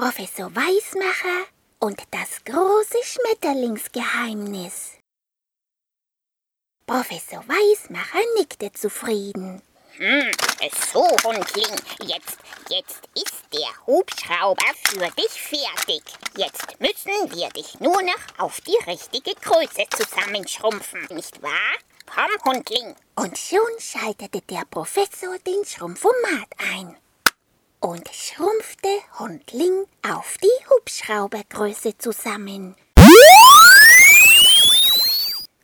Professor Weismacher und das große Schmetterlingsgeheimnis. Professor Weismacher nickte zufrieden. Hm, so, Hundling, jetzt, jetzt ist der Hubschrauber für dich fertig. Jetzt müssen wir dich nur noch auf die richtige Größe zusammenschrumpfen, nicht wahr? Komm, Hundling. Und schon schaltete der Professor den Schrumpfomat ein und schrumpfte Hundling auf die Hubschraubergröße zusammen.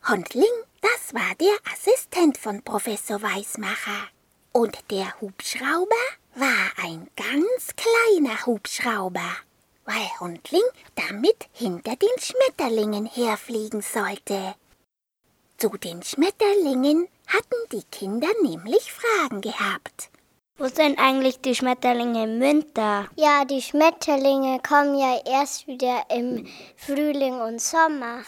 Hundling, das war der Assistent von Professor Weismacher. Und der Hubschrauber war ein ganz kleiner Hubschrauber, weil Hundling damit hinter den Schmetterlingen herfliegen sollte. Zu den Schmetterlingen hatten die Kinder nämlich Fragen gehabt. Wo sind eigentlich die Schmetterlinge im Winter? Ja, die Schmetterlinge kommen ja erst wieder im Frühling und Sommer.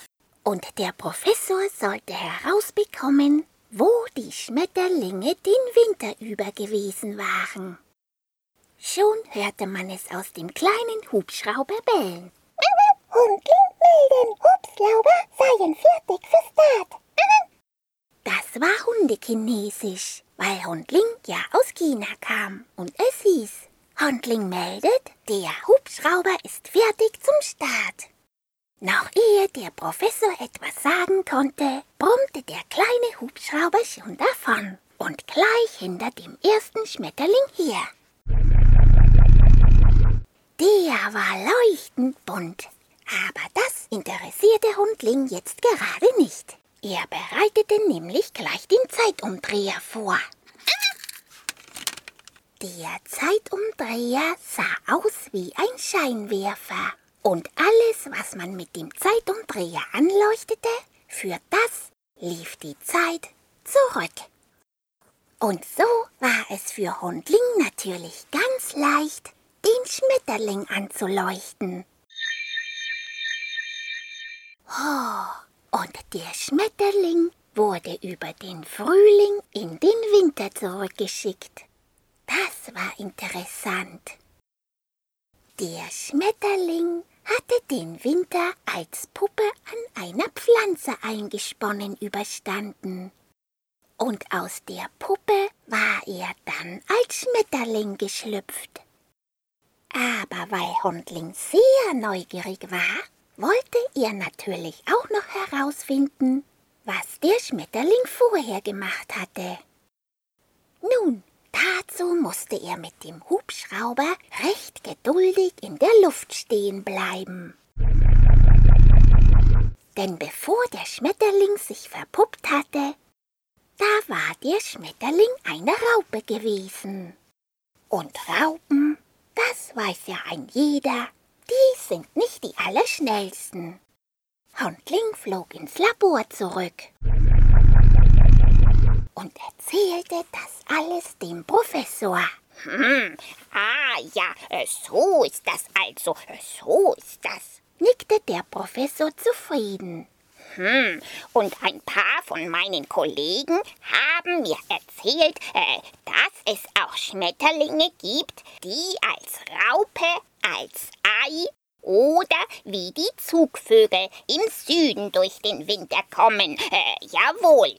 Und der Professor sollte herausbekommen, wo die Schmetterlinge den Winter über gewesen waren. Schon hörte man es aus dem kleinen Hubschrauber bellen. Hundling melden, Hubschrauber seien fertig für Start. War Hundekinesisch weil Hundling ja aus China kam und es hieß, Hundling meldet, der Hubschrauber ist fertig zum Start. Noch ehe der Professor etwas sagen konnte, brummte der kleine Hubschrauber schon davon und gleich hinter dem ersten Schmetterling her. Der war leuchtend bunt, aber das interessierte Hundling jetzt gerade nicht. Er bereitete nämlich gleich den Zeitumdreher vor. Der Zeitumdreher sah aus wie ein Scheinwerfer. Und alles, was man mit dem Zeitumdreher anleuchtete, für das lief die Zeit zurück. Und so war es für Hundling natürlich ganz leicht, den Schmetterling anzuleuchten. Oh, der Schmetterling wurde über den Frühling in den Winter zurückgeschickt. Das war interessant. Der Schmetterling hatte den Winter als Puppe an einer Pflanze eingesponnen überstanden. Und aus der Puppe war er dann als Schmetterling geschlüpft. Aber weil Hundling sehr neugierig war, wollte er natürlich auch noch herausfinden, was der Schmetterling vorher gemacht hatte. Nun, dazu musste er mit dem Hubschrauber recht geduldig in der Luft stehen bleiben. Denn bevor der Schmetterling sich verpuppt hatte, da war der Schmetterling eine Raupe gewesen. Und Raupen, das weiß ja ein jeder, die sind nicht die allerschnellsten. Hundling flog ins Labor zurück und erzählte das alles dem Professor. Hm, ah ja, äh, so ist das also, äh, so ist das, nickte der Professor zufrieden. Hm, und ein paar von meinen Kollegen haben mir erzählt, äh, dass es auch Schmetterlinge gibt, die als Raupe, als Ei oder wie die Zugvögel im Süden durch den Winter kommen. Äh, jawohl.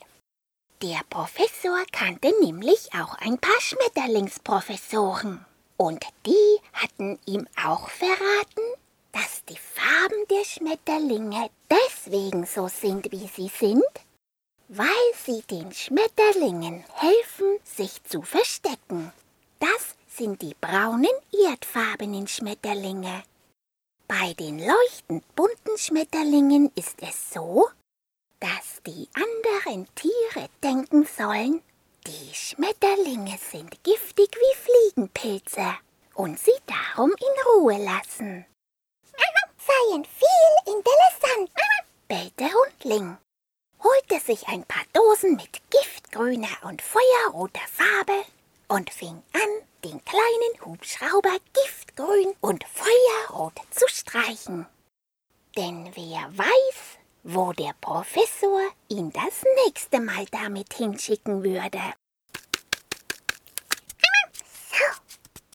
Der Professor kannte nämlich auch ein paar Schmetterlingsprofessoren. Und die hatten ihm auch verraten, dass die Farben der Schmetterlinge deswegen so sind, wie sie sind, weil sie den Schmetterlingen helfen, sich zu verstecken. Das sind die braunen erdfarbenen Schmetterlinge. Bei den leuchtend bunten Schmetterlingen ist es so, dass die anderen Tiere denken sollen, die Schmetterlinge sind giftig wie Fliegenpilze und sie darum in Ruhe lassen. Seien viel interessant, bellte Hundling, holte sich ein paar Dosen mit giftgrüner und feuerroter Farbe und fing an, den kleinen Hubschrauber giftgrün und feuerrot zu streichen. Denn wer weiß, wo der Professor ihn das nächste Mal damit hinschicken würde.